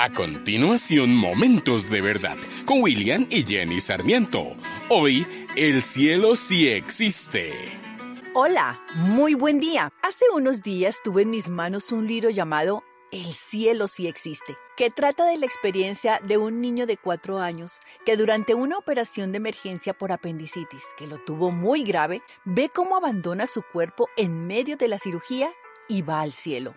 A continuación, Momentos de Verdad con William y Jenny Sarmiento. Hoy, el cielo sí existe. Hola, muy buen día. Hace unos días tuve en mis manos un libro llamado El cielo sí existe, que trata de la experiencia de un niño de cuatro años que durante una operación de emergencia por apendicitis, que lo tuvo muy grave, ve cómo abandona su cuerpo en medio de la cirugía y va al cielo.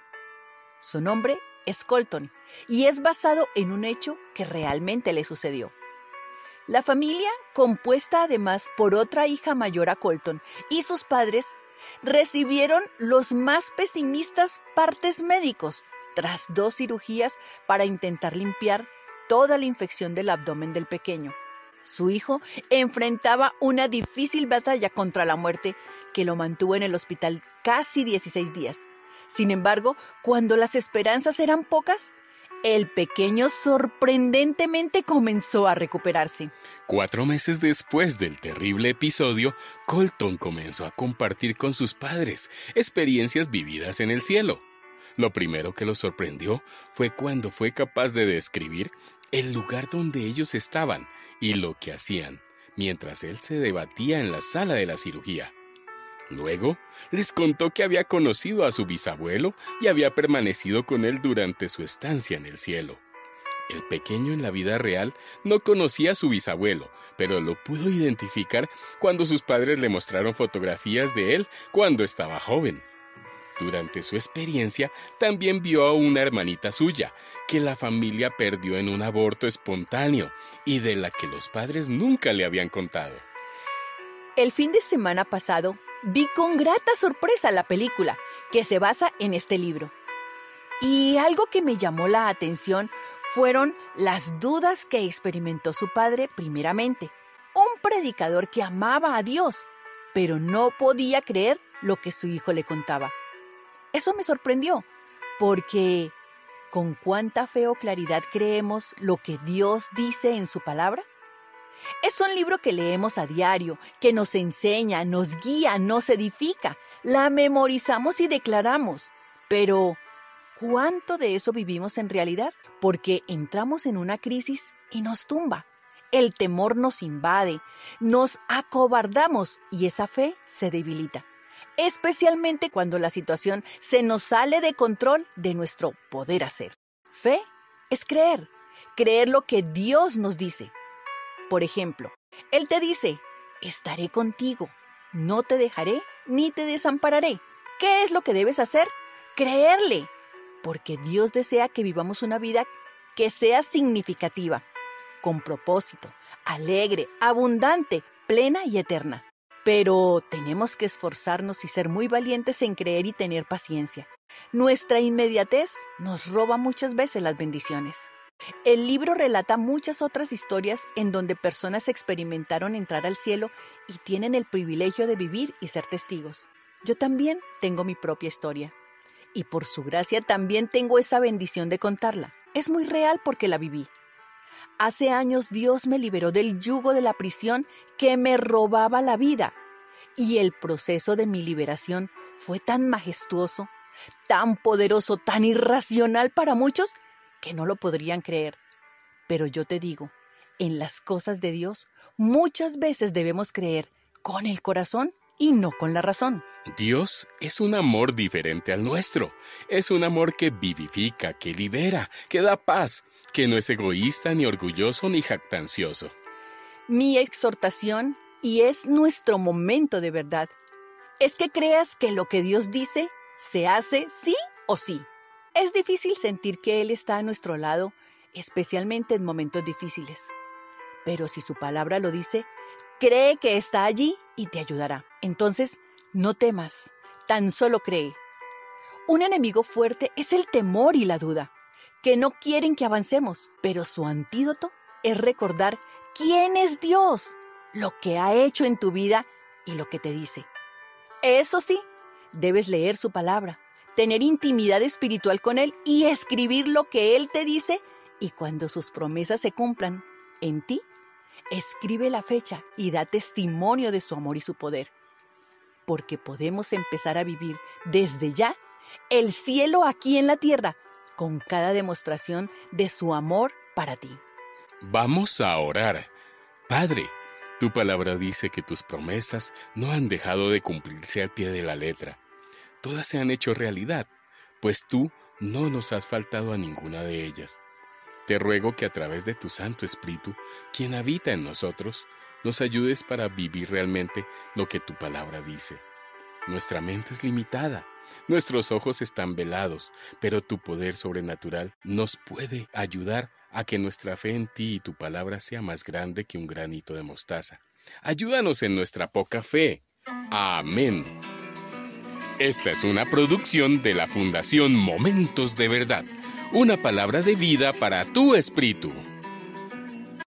Su nombre es Colton y es basado en un hecho que realmente le sucedió. La familia, compuesta además por otra hija mayor a Colton y sus padres, recibieron los más pesimistas partes médicos tras dos cirugías para intentar limpiar toda la infección del abdomen del pequeño. Su hijo enfrentaba una difícil batalla contra la muerte que lo mantuvo en el hospital casi 16 días. Sin embargo, cuando las esperanzas eran pocas, el pequeño sorprendentemente comenzó a recuperarse. Cuatro meses después del terrible episodio, Colton comenzó a compartir con sus padres experiencias vividas en el cielo. Lo primero que lo sorprendió fue cuando fue capaz de describir el lugar donde ellos estaban y lo que hacían, mientras él se debatía en la sala de la cirugía. Luego les contó que había conocido a su bisabuelo y había permanecido con él durante su estancia en el cielo. El pequeño en la vida real no conocía a su bisabuelo, pero lo pudo identificar cuando sus padres le mostraron fotografías de él cuando estaba joven. Durante su experiencia también vio a una hermanita suya, que la familia perdió en un aborto espontáneo y de la que los padres nunca le habían contado. El fin de semana pasado vi con grata sorpresa la película, que se basa en este libro. Y algo que me llamó la atención fueron las dudas que experimentó su padre primeramente. Un predicador que amaba a Dios, pero no podía creer lo que su hijo le contaba. Eso me sorprendió, porque ¿con cuánta fe o claridad creemos lo que Dios dice en su palabra? Es un libro que leemos a diario, que nos enseña, nos guía, nos edifica, la memorizamos y declaramos. Pero, ¿cuánto de eso vivimos en realidad? Porque entramos en una crisis y nos tumba. El temor nos invade, nos acobardamos y esa fe se debilita. Especialmente cuando la situación se nos sale de control de nuestro poder hacer. Fe es creer, creer lo que Dios nos dice, por ejemplo, Él te dice, estaré contigo, no te dejaré ni te desampararé. ¿Qué es lo que debes hacer? Creerle, porque Dios desea que vivamos una vida que sea significativa, con propósito, alegre, abundante, plena y eterna. Pero tenemos que esforzarnos y ser muy valientes en creer y tener paciencia. Nuestra inmediatez nos roba muchas veces las bendiciones. El libro relata muchas otras historias en donde personas experimentaron entrar al cielo y tienen el privilegio de vivir y ser testigos. Yo también tengo mi propia historia. Y por su gracia también tengo esa bendición de contarla. Es muy real porque la viví. Hace años Dios me liberó del yugo de la prisión que me robaba la vida. Y el proceso de mi liberación fue tan majestuoso, tan poderoso, tan irracional para muchos que no lo podrían creer. Pero yo te digo, en las cosas de Dios muchas veces debemos creer con el corazón y no con la razón. Dios es un amor diferente al nuestro. Es un amor que vivifica, que libera, que da paz, que no es egoísta, ni orgulloso, ni jactancioso. Mi exhortación, y es nuestro momento de verdad, es que creas que lo que Dios dice se hace sí o sí. Es difícil sentir que Él está a nuestro lado, especialmente en momentos difíciles. Pero si su palabra lo dice, cree que está allí y te ayudará. Entonces, no temas, tan solo cree. Un enemigo fuerte es el temor y la duda, que no quieren que avancemos, pero su antídoto es recordar quién es Dios, lo que ha hecho en tu vida y lo que te dice. Eso sí, debes leer su palabra, tener intimidad espiritual con Él y escribir lo que Él te dice y cuando sus promesas se cumplan en ti, escribe la fecha y da testimonio de su amor y su poder. Porque podemos empezar a vivir desde ya el cielo aquí en la tierra con cada demostración de su amor para ti. Vamos a orar. Padre, tu palabra dice que tus promesas no han dejado de cumplirse al pie de la letra. Todas se han hecho realidad, pues tú no nos has faltado a ninguna de ellas. Te ruego que a través de tu Santo Espíritu, quien habita en nosotros, nos ayudes para vivir realmente lo que tu palabra dice. Nuestra mente es limitada, nuestros ojos están velados, pero tu poder sobrenatural nos puede ayudar a que nuestra fe en ti y tu palabra sea más grande que un granito de mostaza. Ayúdanos en nuestra poca fe. Amén. Esta es una producción de la Fundación Momentos de Verdad, una palabra de vida para tu espíritu.